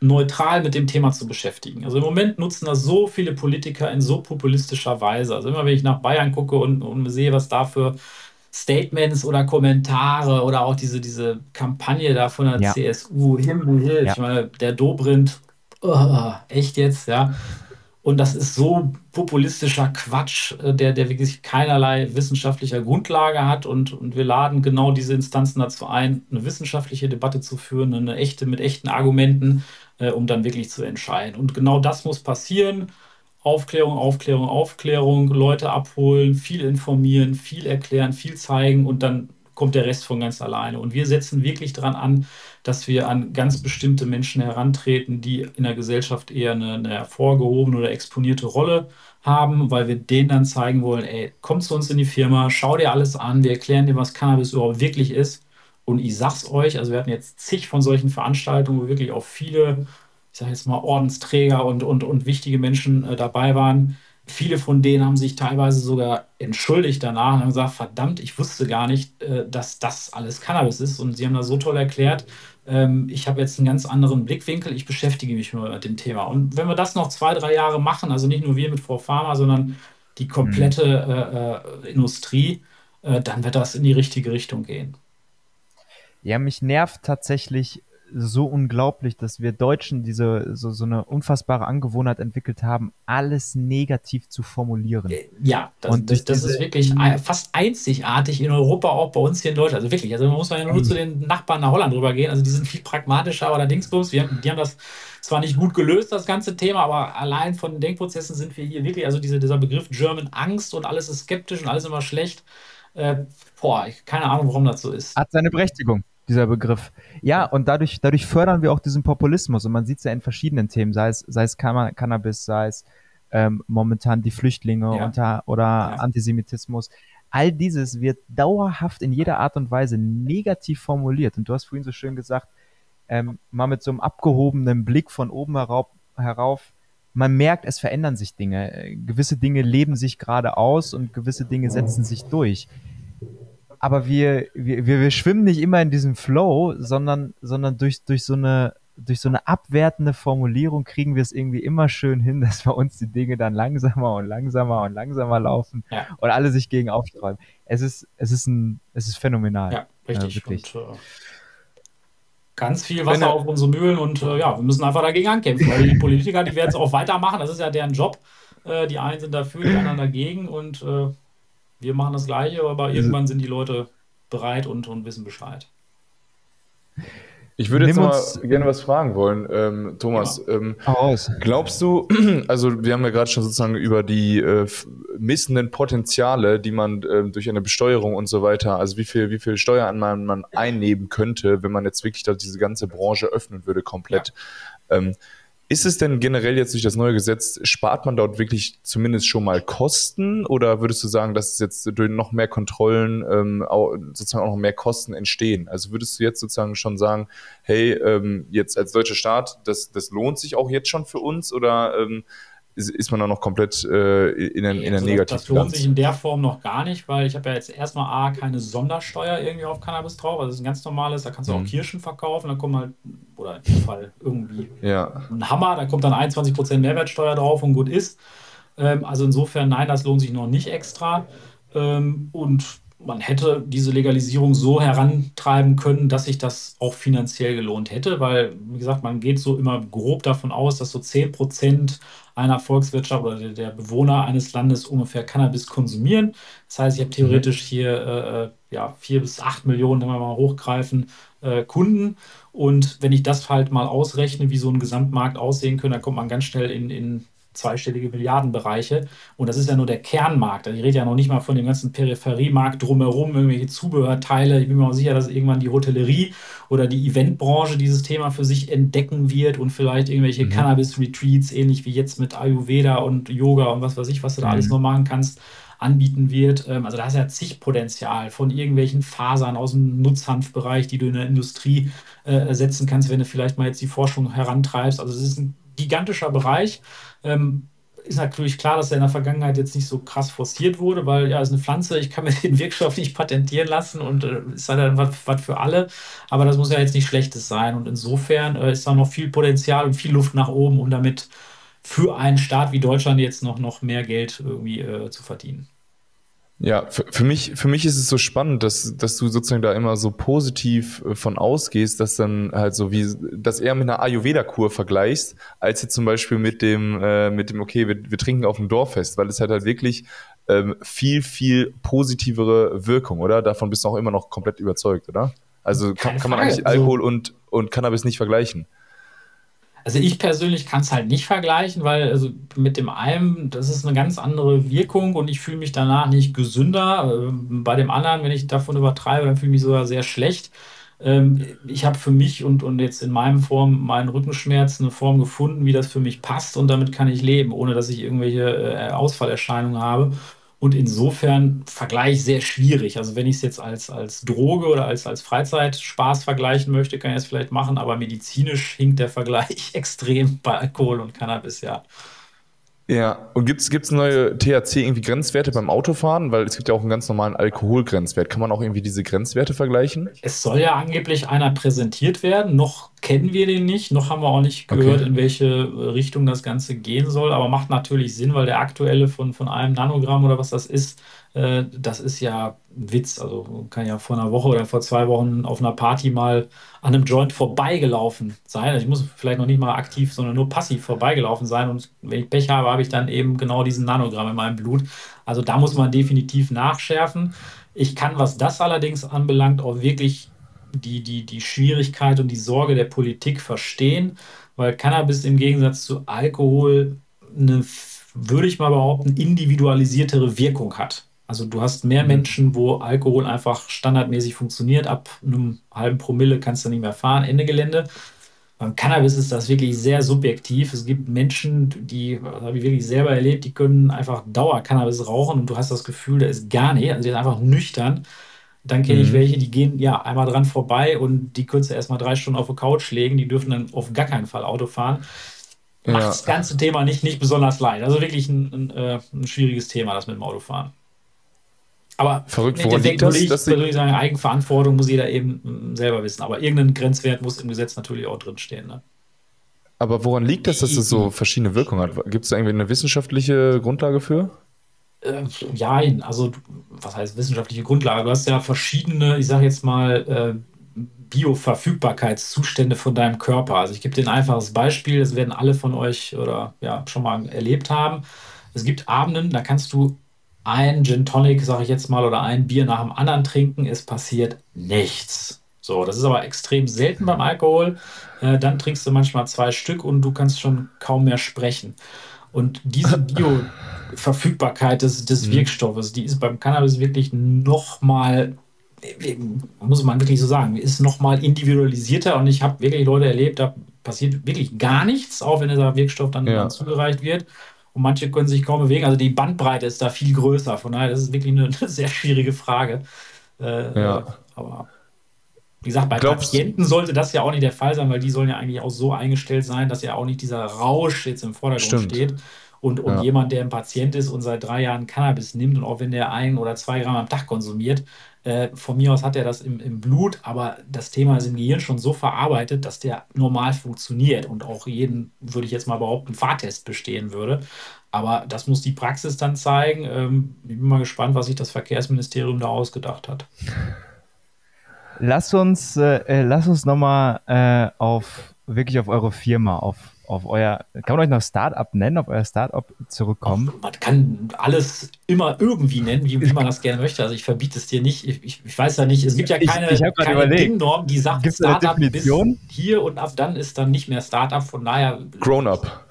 neutral mit dem Thema zu beschäftigen. Also im Moment nutzen das so viele Politiker in so populistischer Weise. Also immer wenn ich nach Bayern gucke und, und sehe, was da für Statements oder Kommentare oder auch diese, diese Kampagne da von der ja. CSU, Himmel, Himmel, ja. ich meine, der Dobrindt, oh, echt jetzt, ja. Und das ist so populistischer Quatsch, äh, der, der wirklich keinerlei wissenschaftlicher Grundlage hat. Und, und wir laden genau diese Instanzen dazu ein, eine wissenschaftliche Debatte zu führen, eine echte mit echten Argumenten, äh, um dann wirklich zu entscheiden. Und genau das muss passieren. Aufklärung, Aufklärung, Aufklärung, Leute abholen, viel informieren, viel erklären, viel zeigen und dann kommt der Rest von ganz alleine. Und wir setzen wirklich daran an, dass wir an ganz bestimmte Menschen herantreten, die in der Gesellschaft eher eine, eine hervorgehobene oder exponierte Rolle haben, weil wir denen dann zeigen wollen, ey, komm zu uns in die Firma, schau dir alles an, wir erklären dir, was Cannabis überhaupt wirklich ist. Und ich sag's euch, also wir hatten jetzt zig von solchen Veranstaltungen, wo wirklich auch viele, ich sage jetzt mal, Ordensträger und, und, und wichtige Menschen äh, dabei waren Viele von denen haben sich teilweise sogar entschuldigt danach und haben gesagt, verdammt, ich wusste gar nicht, äh, dass das alles Cannabis ist. Und sie haben das so toll erklärt, ähm, ich habe jetzt einen ganz anderen Blickwinkel, ich beschäftige mich nur mit dem Thema. Und wenn wir das noch zwei, drei Jahre machen, also nicht nur wir mit Frau Pharma, sondern die komplette mhm. äh, äh, Industrie, äh, dann wird das in die richtige Richtung gehen. Ja, mich nervt tatsächlich so unglaublich, dass wir Deutschen diese so, so eine unfassbare Angewohnheit entwickelt haben, alles negativ zu formulieren. Äh, ja, das, und das, das ist wirklich fast einzigartig in Europa, auch bei uns hier in Deutschland. Also wirklich, also man muss ja nur mhm. zu den Nachbarn nach Holland rüber gehen. Also die sind viel pragmatischer oder Dingsbums. Wir, die haben das zwar nicht gut gelöst, das ganze Thema, aber allein von den Denkprozessen sind wir hier wirklich, also diese, dieser Begriff German Angst und alles ist skeptisch und alles immer schlecht. Äh, boah, keine Ahnung, warum das so ist. Hat seine Berechtigung dieser Begriff. Ja, und dadurch, dadurch fördern wir auch diesen Populismus. Und man sieht es ja in verschiedenen Themen, sei es, sei es Cannabis, sei es ähm, momentan die Flüchtlinge ja. unter, oder ja. Antisemitismus. All dieses wird dauerhaft in jeder Art und Weise negativ formuliert. Und du hast vorhin so schön gesagt, ähm, mal mit so einem abgehobenen Blick von oben herauf, herauf man merkt, es verändern sich Dinge. Gewisse Dinge leben sich gerade aus und gewisse Dinge setzen sich durch aber wir, wir, wir schwimmen nicht immer in diesem Flow, sondern, sondern durch, durch so eine, durch so eine abwertende Formulierung kriegen wir es irgendwie immer schön hin, dass bei uns die Dinge dann langsamer und langsamer und langsamer laufen ja. und alle sich gegen aufsträuben. Es ist, es ist ein, es ist phänomenal. Ja, richtig. Äh, und, äh, ganz viel Wasser auf unsere Mühlen und äh, ja, wir müssen einfach dagegen ankämpfen, weil die Politiker, die werden es auch weitermachen, das ist ja deren Job. Äh, die einen sind dafür, die anderen dagegen und äh, wir machen das Gleiche, aber also irgendwann sind die Leute bereit und, und wissen Bescheid. Ich würde jetzt mal gerne was fragen wollen, ähm, Thomas. Ja. Ähm, glaubst du, also wir haben ja gerade schon sozusagen über die äh, missenden Potenziale, die man äh, durch eine Besteuerung und so weiter, also wie viel, wie viel Steuern man, man einnehmen könnte, wenn man jetzt wirklich diese ganze Branche öffnen würde komplett. Ja. Ähm, ist es denn generell jetzt durch das neue Gesetz, spart man dort wirklich zumindest schon mal Kosten oder würdest du sagen, dass jetzt durch noch mehr Kontrollen ähm, auch, sozusagen auch noch mehr Kosten entstehen? Also würdest du jetzt sozusagen schon sagen, hey, ähm, jetzt als deutscher Staat, das, das lohnt sich auch jetzt schon für uns oder ähm, ist, ist man da noch komplett äh, in, der, in der also Das lohnt sich in der Form noch gar nicht, weil ich habe ja jetzt erstmal A, keine Sondersteuer irgendwie auf Cannabis drauf. Also das ist ein ganz normales, da kannst du mhm. auch Kirschen verkaufen, da kommt halt, oder in dem Fall irgendwie ja. ein Hammer, da kommt dann 21% Mehrwertsteuer drauf und gut ist. Ähm, also insofern, nein, das lohnt sich noch nicht extra. Ähm, und man hätte diese Legalisierung so herantreiben können, dass sich das auch finanziell gelohnt hätte, weil, wie gesagt, man geht so immer grob davon aus, dass so 10% einer Volkswirtschaft oder der, Bewohner eines Landes ungefähr Cannabis konsumieren. Das heißt, ich habe theoretisch mhm. hier äh, äh, ja, vier bis acht Millionen, wenn wir mal hochgreifen, äh, Kunden. Und wenn ich das halt mal ausrechne, wie so ein Gesamtmarkt aussehen könnte, dann kommt man ganz schnell in, in zweistellige Milliardenbereiche. Und das ist ja nur der Kernmarkt. Also ich rede ja noch nicht mal von dem ganzen Peripheriemarkt drumherum, irgendwelche Zubehörteile. Ich bin mir auch sicher, dass irgendwann die Hotellerie oder die Eventbranche dieses Thema für sich entdecken wird und vielleicht irgendwelche mhm. Cannabis-Retreats, ähnlich wie jetzt mit Ayurveda und Yoga und was weiß ich, was du da mhm. alles noch machen kannst, anbieten wird. Ähm, also da ist ja zig Potenzial von irgendwelchen Fasern aus dem Nutzhanfbereich, die du in der Industrie äh, setzen kannst, wenn du vielleicht mal jetzt die Forschung herantreibst. Also es ist ein gigantischer Bereich. Ähm, ist natürlich klar, dass er in der Vergangenheit jetzt nicht so krass forciert wurde, weil ja, ist eine Pflanze, ich kann mir den Wirkstoff nicht patentieren lassen und äh, ist halt dann was, was für alle. Aber das muss ja jetzt nicht Schlechtes sein. Und insofern äh, ist da noch viel Potenzial und viel Luft nach oben, um damit für einen Staat wie Deutschland jetzt noch, noch mehr Geld irgendwie äh, zu verdienen. Ja, für, für, mich, für mich ist es so spannend, dass, dass du sozusagen da immer so positiv äh, von ausgehst, dass dann halt so wie, das eher mit einer Ayurveda-Kur vergleichst, als jetzt zum Beispiel mit dem, äh, mit dem, okay, wir, wir trinken auf dem Dorffest, weil es halt halt wirklich ähm, viel, viel positivere Wirkung, oder? Davon bist du auch immer noch komplett überzeugt, oder? Also kann, kann man eigentlich also Alkohol und, und Cannabis nicht vergleichen. Also ich persönlich kann es halt nicht vergleichen, weil also mit dem einen, das ist eine ganz andere Wirkung und ich fühle mich danach nicht gesünder. Ähm, bei dem anderen, wenn ich davon übertreibe, dann fühle ich mich sogar sehr schlecht. Ähm, ich habe für mich und, und jetzt in meinem Form meinen Rückenschmerz eine Form gefunden, wie das für mich passt und damit kann ich leben, ohne dass ich irgendwelche äh, Ausfallerscheinungen habe. Und insofern Vergleich sehr schwierig. Also wenn ich es jetzt als, als Droge oder als, als Freizeitspaß vergleichen möchte, kann ich es vielleicht machen, aber medizinisch hinkt der Vergleich extrem bei Alkohol und Cannabis, ja. Ja, und gibt es neue THC irgendwie Grenzwerte beim Autofahren? Weil es gibt ja auch einen ganz normalen Alkoholgrenzwert. Kann man auch irgendwie diese Grenzwerte vergleichen? Es soll ja angeblich einer präsentiert werden. Noch kennen wir den nicht, noch haben wir auch nicht gehört, okay. in welche Richtung das Ganze gehen soll. Aber macht natürlich Sinn, weil der aktuelle von, von einem Nanogramm oder was das ist, Äh, das ist ja ein Witz. Also kann ja vor einer Woche oder vor zwei Wochen auf einer Party mal an einem Joint vorbeigelaufen sein. Also ich muss vielleicht noch nicht mal aktiv, sondern nur passiv vorbeigelaufen sein. Und wenn ich Pech habe, habe ich dann eben genau diesen Nanogramm in meinem Blut. Also da muss man definitiv nachschärfen. Ich kann, was das allerdings anbelangt, auch wirklich die, die, die Schwierigkeit und die Sorge der Politik verstehen, weil Cannabis im Gegensatz zu Alkohol eine, würde ich mal behaupten, individualisiertere Wirkung hat. Also du hast mehr mhm. Menschen, wo Alkohol einfach standardmäßig funktioniert. Ab einem halben Promille kannst du nicht mehr fahren, Ende Gelände. Beim Cannabis ist das wirklich sehr subjektiv. Es gibt Menschen, die, das habe ich wirklich selber erlebt, die können einfach Dauer Cannabis rauchen und du hast das Gefühl, der ist gar nicht. Also die sind einfach nüchtern. Dann kenne ich mhm. welche, die gehen ja einmal dran vorbei und die können du erstmal drei Stunden auf der Couch legen. Die dürfen dann auf gar keinen Fall Auto fahren. Macht ja. das ganze Thema nicht, nicht besonders leicht. Also wirklich ein, ein, äh, ein schwieriges Thema, das mit dem Autofahren. Aber verrückt, woran liegt das? Ich dass persönlich sagen, Eigenverantwortung muss jeder eben selber wissen. Aber irgendein Grenzwert muss im Gesetz natürlich auch drinstehen. Ne? Aber woran liegt das, dass es so verschiedene Wirkungen hat? Gibt es da irgendwie eine wissenschaftliche Grundlage für? Äh, ja, also was heißt wissenschaftliche Grundlage? Du hast ja verschiedene, ich sage jetzt mal, äh, Bioverfügbarkeitszustände von deinem Körper. Also ich gebe dir ein einfaches Beispiel, das werden alle von euch oder ja schon mal erlebt haben. Es gibt Abenden, da kannst du ein Gin Tonic, sage ich jetzt mal, oder ein Bier nach dem anderen trinken, es passiert nichts. So, das ist aber extrem selten beim Alkohol. Äh, dann trinkst du manchmal zwei Stück und du kannst schon kaum mehr sprechen. Und diese Bioverfügbarkeit des, des mhm. Wirkstoffes, die ist beim Cannabis wirklich nochmal, muss man wirklich so sagen, ist nochmal individualisierter. Und ich habe wirklich Leute erlebt, da passiert wirklich gar nichts, auch wenn dieser Wirkstoff dann, ja. dann zugereicht wird. Und manche können sich kaum bewegen. Also die Bandbreite ist da viel größer. Von daher, das ist wirklich eine, eine sehr schwierige Frage. Äh, ja. Aber wie gesagt, bei Glaubst Patienten sollte das ja auch nicht der Fall sein, weil die sollen ja eigentlich auch so eingestellt sein, dass ja auch nicht dieser Rausch jetzt im Vordergrund Stimmt. steht. Und, und ja. jemand, der ein Patient ist und seit drei Jahren Cannabis nimmt und auch wenn der ein oder zwei Gramm am Tag konsumiert, äh, von mir aus hat er das im, im Blut, aber das Thema ist im Gehirn schon so verarbeitet, dass der normal funktioniert und auch jeden, würde ich jetzt mal behaupten, Fahrtest bestehen würde. Aber das muss die Praxis dann zeigen. Ähm, ich bin mal gespannt, was sich das Verkehrsministerium da ausgedacht hat. Lass uns, äh, äh lass uns nochmal äh, auf wirklich auf eure Firma, auf, auf euer, kann man euch noch Startup nennen, auf euer Startup zurückkommen? Ach, man kann alles immer irgendwie nennen, wie, wie man das gerne möchte. Also ich verbiete es dir nicht. Ich, ich, ich weiß ja nicht, es gibt ja keine, ich, ich keine DIN-Norm, die sagt Gibt's Startup bis hier und ab dann ist dann nicht mehr Startup. Von daher. Grown-up.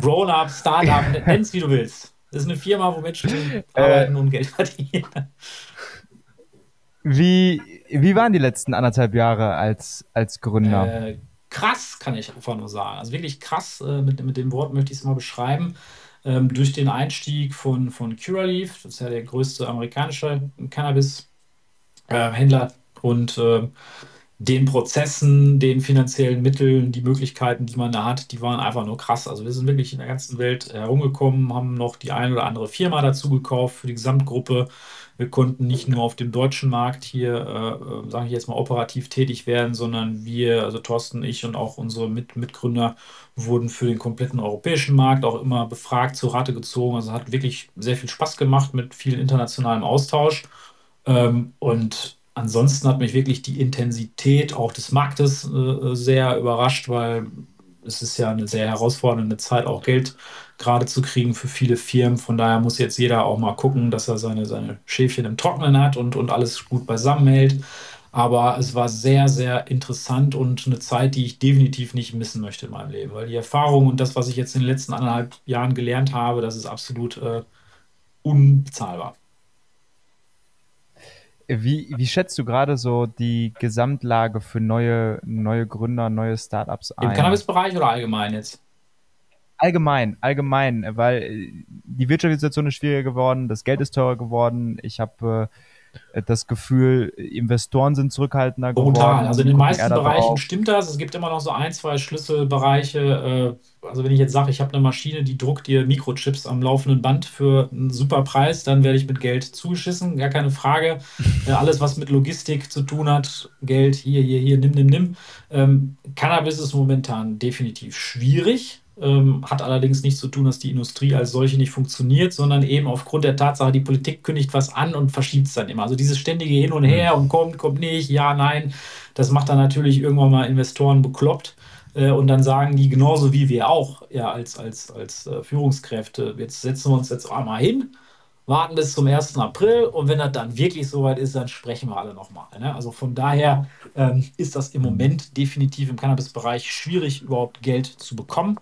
Grown-up, Startup, nenn's wie du willst. Das ist eine Firma, wo Menschen äh, arbeiten und Geld verdienen. Wie, wie waren die letzten anderthalb Jahre als, als Gründer? Äh, krass, kann ich einfach nur sagen. Also wirklich krass, äh, mit, mit dem Wort möchte ich es mal beschreiben. Ähm, durch den Einstieg von, von Curaleaf, das ist ja der größte amerikanische Cannabis-Händler, äh, und äh, den Prozessen, den finanziellen Mitteln, die Möglichkeiten, die man da hat, die waren einfach nur krass. Also wir sind wirklich in der ganzen Welt herumgekommen, haben noch die eine oder andere Firma dazu gekauft für die Gesamtgruppe wir konnten nicht nur auf dem deutschen Markt hier, äh, äh sage ich jetzt mal, operativ tätig werden, sondern wir, also Thorsten, ich und auch unsere Mit Mitgründer, wurden für den kompletten europäischen Markt auch immer befragt, zur Rate gezogen. Also hat wirklich sehr viel Spaß gemacht mit viel internationalem Austausch. Ähm, und ansonsten hat mich wirklich die Intensität auch des Marktes äh, sehr überrascht, weil es ist ja eine sehr herausfordernde Zeit, auch Geld gerade zu kriegen für viele Firmen. Von daher muss jetzt jeder auch mal gucken, dass er seine, seine Schäfchen im Trocknen hat und, und alles gut beisammen hält. Aber es war sehr, sehr interessant und eine Zeit, die ich definitiv nicht missen möchte in meinem Leben, weil die Erfahrung und das, was ich jetzt in den letzten anderthalb Jahren gelernt habe, das ist absolut äh, unbezahlbar. Wie, wie schätzt du gerade so die Gesamtlage für neue, neue Gründer, neue Startups ein? Im Cannabis-Bereich oder allgemein jetzt? Allgemein, allgemein, weil äh, die Wirtschaftssituation ist schwieriger geworden, das Geld ist teurer geworden. Ich habe äh, das Gefühl, Investoren sind zurückhaltender geworden. Total. Also in den meisten Bereichen stimmt das. Es gibt immer noch so ein, zwei Schlüsselbereiche. Äh, also wenn ich jetzt sage, ich habe eine Maschine, die druckt dir Mikrochips am laufenden Band für einen super Preis, dann werde ich mit Geld zugeschissen, gar keine Frage. Alles, was mit Logistik zu tun hat, Geld hier, hier, hier, nimm, nimm, nimm. Ähm, Cannabis ist momentan definitiv schwierig ähm, hat allerdings nichts zu tun, dass die Industrie als solche nicht funktioniert, sondern eben aufgrund der Tatsache, die Politik kündigt was an und verschiebt es dann immer. Also dieses ständige Hin und Her und kommt, kommt nicht, ja, nein, das macht dann natürlich irgendwann mal Investoren bekloppt. Äh, und dann sagen die genauso wie wir auch, ja, als, als, als äh, Führungskräfte, jetzt setzen wir uns jetzt einmal hin, warten bis zum 1. April und wenn das dann wirklich soweit ist, dann sprechen wir alle nochmal. Ne? Also von daher ähm, ist das im Moment definitiv im Cannabis-Bereich schwierig, überhaupt Geld zu bekommen.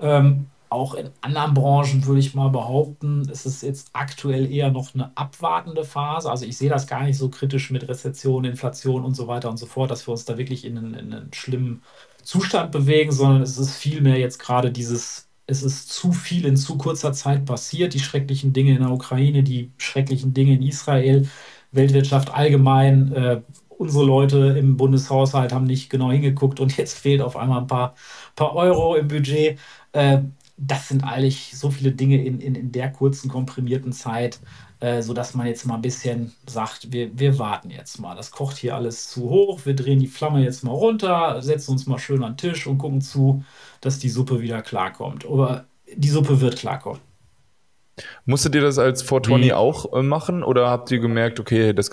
Ähm, auch in anderen Branchen würde ich mal behaupten, es ist jetzt aktuell eher noch eine abwartende Phase. Also ich sehe das gar nicht so kritisch mit Rezession, Inflation und so weiter und so fort, dass wir uns da wirklich in einen, in einen schlimmen Zustand bewegen, sondern es ist vielmehr jetzt gerade dieses, es ist zu viel in zu kurzer Zeit passiert, die schrecklichen Dinge in der Ukraine, die schrecklichen Dinge in Israel, Weltwirtschaft allgemein. Äh, unsere Leute im Bundeshaushalt haben nicht genau hingeguckt und jetzt fehlt auf einmal ein paar, paar Euro im Budget. Äh, das sind eigentlich so viele Dinge in, in, in der kurzen, komprimierten Zeit, äh, sodass man jetzt mal ein bisschen sagt, wir, wir warten jetzt mal. Das kocht hier alles zu hoch, wir drehen die Flamme jetzt mal runter, setzen uns mal schön an den Tisch und gucken zu, dass die Suppe wieder klarkommt. Aber die Suppe wird klarkommen. Musstet ihr das als 420 auch äh, machen oder habt ihr gemerkt, okay, das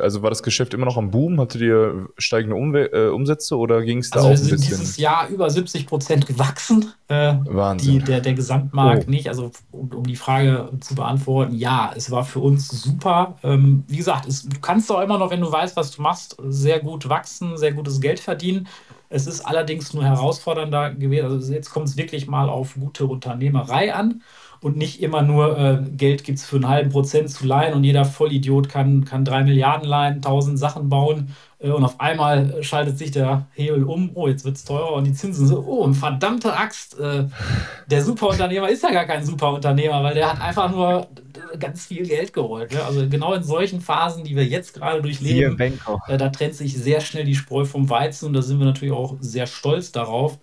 also war das Geschäft immer noch am Boom? Hattet ihr steigende Umwe äh, Umsätze oder ging es da also auch ein bisschen? Wir sind dieses Jahr über 70 Prozent gewachsen. Äh, Wahnsinn. Die, der, der Gesamtmarkt oh. nicht. Also um, um, die Frage zu beantworten, ja, es war für uns super. Ähm, wie gesagt, es, du kannst auch immer noch, wenn du weißt, was du machst, sehr gut wachsen, sehr gutes Geld verdienen. Es ist allerdings nur herausfordernder gewesen. Also jetzt kommt es wirklich mal auf gute Unternehmerei an und nicht immer nur äh, Geld gibt es für einen halben Prozent zu leihen und jeder Vollidiot kann, kann drei Milliarden leihen, tausend Sachen bauen äh, und auf einmal schaltet sich der Hebel um, oh, jetzt wird es teurer und die Zinsen so, oh, verdammte Axt, äh, der Superunternehmer ist ja gar kein Superunternehmer, weil der hat einfach nur ganz viel Geld geholt. Ne? Also genau in solchen Phasen, die wir jetzt gerade durchleben, äh, da trennt sich sehr schnell die Spreu vom Weizen und da sind wir natürlich auch sehr stolz darauf.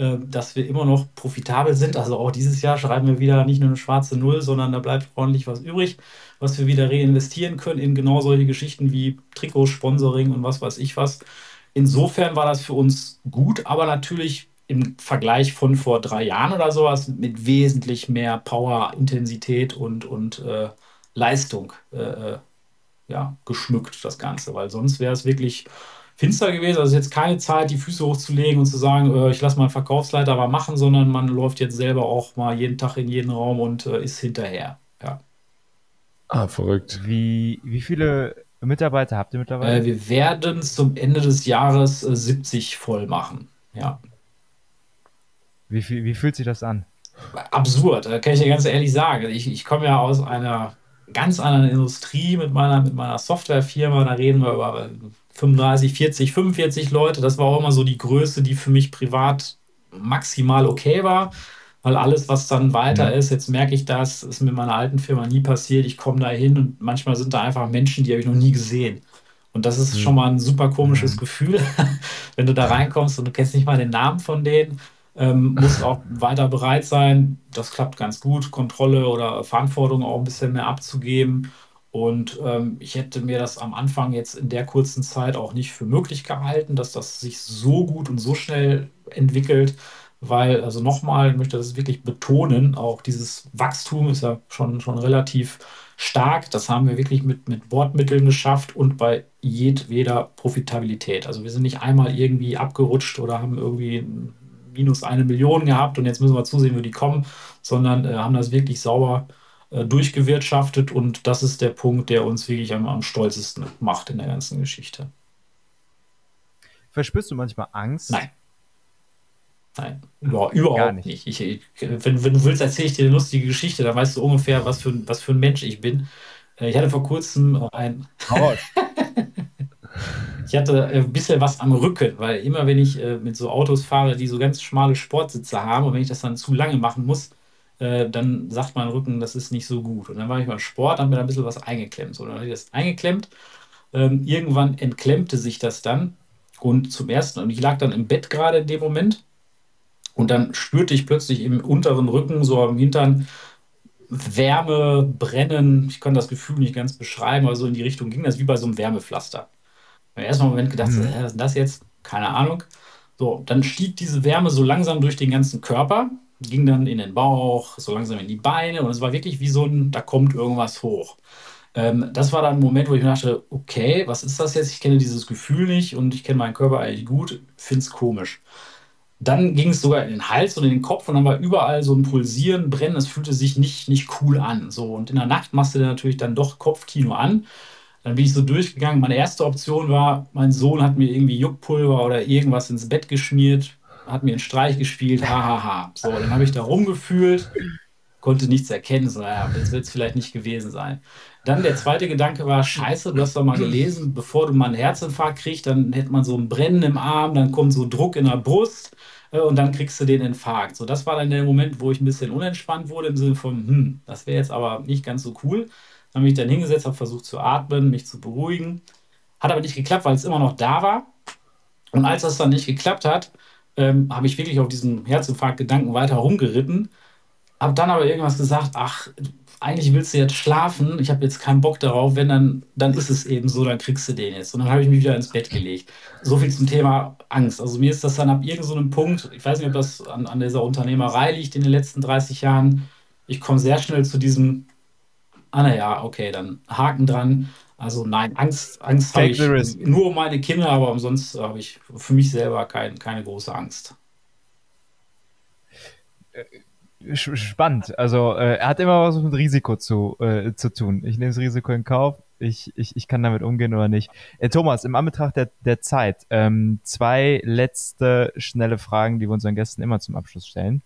Ähm, dass wir immer noch profitabel sind. Also auch dieses Jahr schreiben wir wieder nicht nur eine schwarze Null, sondern da bleibt ordentlich was übrig, was wir wieder reinvestieren können in genau solche Geschichten wie Trikots, Sponsoring und was weiß ich was. Insofern war das für uns gut, aber natürlich im Vergleich von vor drei Jahren oder sowas mit wesentlich mehr Power, Intensität und, und äh, Leistung äh, äh ja, geschmückt, das Ganze, weil sonst wäre es wirklich finster gewesen. Also jetzt keine Zeit, die Füße hochzulegen und zu sagen, äh, ich lasse meinen Verkaufsleiter mal machen, sondern man läuft jetzt selber auch mal jeden Tag in jeden Raum und äh, ist hinterher. Ja. Ah, verrückt. Wie, wie viele Mitarbeiter habt ihr mittlerweile? Äh, wir werden zum Ende des Jahres 70 äh, voll machen. Ja. Wie, wie fühlt sich das an? Absurd, kann ich dir ganz ehrlich sagen. Ich, ich komme ja aus einer ganz anderen Industrie mit meiner, mit meiner Softwarefirma. Da reden wir über 35, 40, 45 Leute. Das war auch immer so die Größe, die für mich privat maximal okay war. Weil alles, was dann weiter ja. ist, jetzt merke ich das, ist mit meiner alten Firma nie passiert. Ich komme da hin und manchmal sind da einfach Menschen, die habe ich noch nie gesehen. Und das ist mhm. schon mal ein super komisches mhm. Gefühl, wenn du da reinkommst und du kennst nicht mal den Namen von denen. Ähm, musst auch weiter bereit sein. Das klappt ganz gut, Kontrolle oder Verantwortung auch ein bisschen mehr abzugeben. Und ähm, ich hätte mir das am Anfang jetzt in der kurzen Zeit auch nicht für möglich gehalten, dass das sich so gut und so schnell entwickelt, weil, also nochmal, ich möchte das wirklich betonen, auch dieses Wachstum ist ja schon, schon relativ stark. Das haben wir wirklich mit, mit Bordmitteln geschafft und bei jedweder Profitabilität. Also wir sind nicht einmal irgendwie abgerutscht oder haben irgendwie minus eine Million gehabt und jetzt müssen wir zusehen, wie die kommen, sondern äh, haben das wirklich sauber äh, durchgewirtschaftet und das ist der Punkt, der uns wirklich am, am stolzesten macht in der ganzen Geschichte. Verspürst du manchmal Angst? Nein. Nein, über, überhaupt nicht. nicht. Ich, wenn, wenn, du willst, erzähle ich dir eine lustige Geschichte, dann weißt du ungefähr, was für, was für ein Mensch ich bin. Äh, ich hatte vor kurzem ein. ich hatte ein bisschen was am Rücken, weil immer, wenn ich mit so Autos fahre, die so ganz schmale Sportsitze haben und wenn ich das dann zu lange machen muss, äh, dann sagt mein Rücken, das ist nicht so gut. Und dann war ich beim Sport, habe mir da ein bisschen was eingeklemmt. So, dann habe ich das eingeklemmt. Ähm, irgendwann entklemmte sich das dann. Und zum ersten, und ich lag dann im Bett gerade in dem Moment. Und dann spürte ich plötzlich im unteren Rücken, so am Hintern, Wärme, Brennen. Ich kann das Gefühl nicht ganz beschreiben, aber so in die Richtung ging das wie bei so einem Wärmepflaster. Erstmal einen Moment gedacht, mhm. was ist das jetzt? Keine Ahnung. So, dann stieg diese Wärme so langsam durch den ganzen Körper ging dann in den Bauch, so langsam in die Beine und es war wirklich wie so ein, da kommt irgendwas hoch. Ähm, das war dann ein Moment, wo ich mir dachte, okay, was ist das jetzt? Ich kenne dieses Gefühl nicht und ich kenne meinen Körper eigentlich gut, finde es komisch. Dann ging es sogar in den Hals und in den Kopf und dann war überall so ein Pulsieren, Brennen. Es fühlte sich nicht, nicht cool an. So, und in der Nacht machst du dann natürlich dann doch Kopfkino an. Dann bin ich so durchgegangen. Meine erste Option war, mein Sohn hat mir irgendwie Juckpulver oder irgendwas ins Bett geschmiert, hat mir einen Streich gespielt, hahaha. Ha, ha. So, dann habe ich da rumgefühlt, konnte nichts erkennen. So, ja, das wird es vielleicht nicht gewesen sein. Dann der zweite Gedanke war, scheiße, du hast doch mal gelesen, bevor du mal einen Herzinfarkt kriegst, dann hätte man so ein Brennen im Arm, dann kommt so Druck in der Brust äh, und dann kriegst du den Infarkt. So, das war dann der Moment, wo ich ein bisschen unentspannt wurde, im Sinne von, hm, das wäre jetzt aber nicht ganz so cool. Dann habe ich dann hingesetzt, habe versucht zu atmen, mich zu beruhigen. Hat aber nicht geklappt, weil es immer noch da war. Und als das dann nicht geklappt hat, ähm, habe ich wirklich auf diesen Herzinfarkt-Gedanken weiter rumgeritten. Habe dann aber irgendwas gesagt, ach, eigentlich willst du jetzt schlafen, ich habe jetzt keinen Bock darauf, wenn dann, dann ist es eben so, dann kriegst du den jetzt. Und dann habe ich mich wieder ins Bett gelegt. So viel zum Thema Angst. Also mir ist das dann ab irgendeinem so Punkt, ich weiß nicht, ob das an, an dieser Unternehmerei liegt in den letzten 30 Jahren, ich komme sehr schnell zu diesem, ah naja, okay, dann Haken dran. Also nein, Angst, Angst habe ich nur um meine Kinder, aber umsonst habe ich für mich selber kein, keine große Angst. Äh, spannend. Also äh, er hat immer was mit Risiko zu, äh, zu tun. Ich nehme das Risiko in Kauf. Ich, ich, ich kann damit umgehen oder nicht. Äh, Thomas, im Anbetracht der, der Zeit, ähm, zwei letzte schnelle Fragen, die wir unseren Gästen immer zum Abschluss stellen.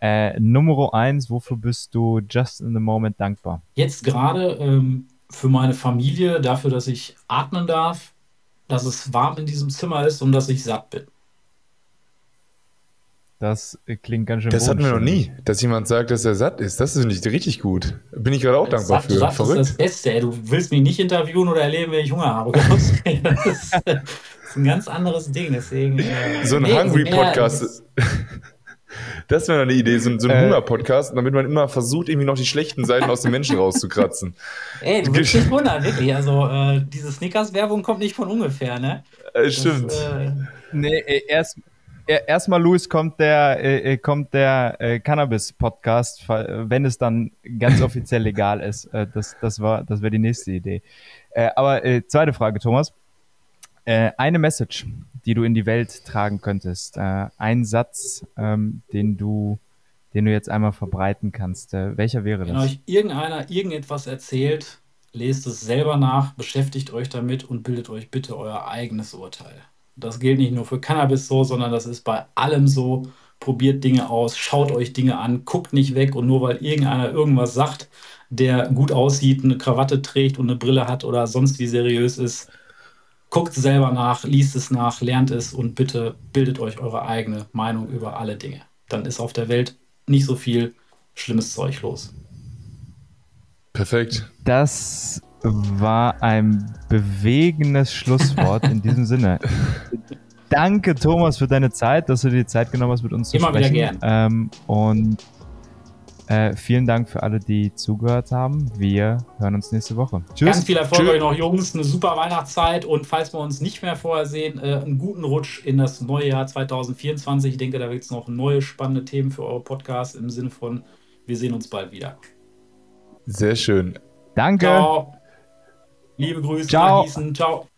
Äh, Nummer eins, wofür bist du just in the moment dankbar? Jetzt gerade ähm, für meine Familie, dafür, dass ich atmen darf, dass es warm in diesem Zimmer ist und dass ich satt bin. Das klingt ganz schön Das hatten wir noch nie, dass jemand sagt, dass er satt ist. Das ist nicht richtig gut. Bin ich gerade auch dankbar satt, für. Satt Verrückt. ist das Beste. Du willst mich nicht interviewen oder erleben, wenn ich Hunger habe. Das ist, ein ganz anderes Ding. Deswegen, äh, so ein nee, Hungry-Podcast. Das wäre eine Idee, so, ein, so ein äh, Hunger-Podcast, damit man immer versucht, irgendwie noch die schlechten Seiten aus den Menschen rauszukratzen. Ey, du bist nicht wundern, wirklich. Also, äh, diese Snickers-Werbung kommt nicht von ungefähr, ne? Äh, stimmt. Das, äh, nee, erst, erstmal, Luis, kommt der, äh, äh, kommt der äh, Cannabis-Podcast, wenn es dann ganz offiziell legal ist. Äh, das das, das wäre die nächste Idee. Äh, aber äh, zweite Frage, Thomas. Äh, eine Message, die du in die Welt tragen könntest. Äh, ein Satz, ähm, den du den du jetzt einmal verbreiten kannst. Äh, welcher wäre das? Wenn euch irgendeiner irgendetwas erzählt, lest es selber nach, beschäftigt euch damit und bildet euch bitte euer eigenes Urteil. Das gilt nicht nur für Cannabis so, sondern das ist bei allem so. Probiert Dinge aus, schaut euch Dinge an, guckt nicht weg und nur weil irgendeiner irgendwas sagt, der gut aussieht, eine Krawatte trägt und eine Brille hat oder sonst wie seriös ist, guckt selber nach, liest es nach, lernt es und bitte bildet euch eure eigene Meinung über alle Dinge. Dann ist auf der Welt nicht so viel schlimmes Zeug los. Perfekt. Das war ein bewegendes Schlusswort in diesem Sinne. Danke, Thomas, für deine Zeit, dass du dir die Zeit genommen hast, mit uns zu Immer sprechen. Immer wieder gern. Ähm, und äh, vielen Dank für alle, die zugehört haben. Wir hören uns nächste Woche. Tschüss. Ganz viel Erfolg euch noch, Jungs. Eine super Weihnachtszeit und falls wir uns nicht mehr vorher sehen, äh, einen guten Rutsch in das neue Jahr 2024. Ich denke, da wird es noch neue spannende Themen für eure Podcasts im Sinne von, wir sehen uns bald wieder. Sehr schön. Danke. Ciao. Liebe Grüße Ciao. Ciao.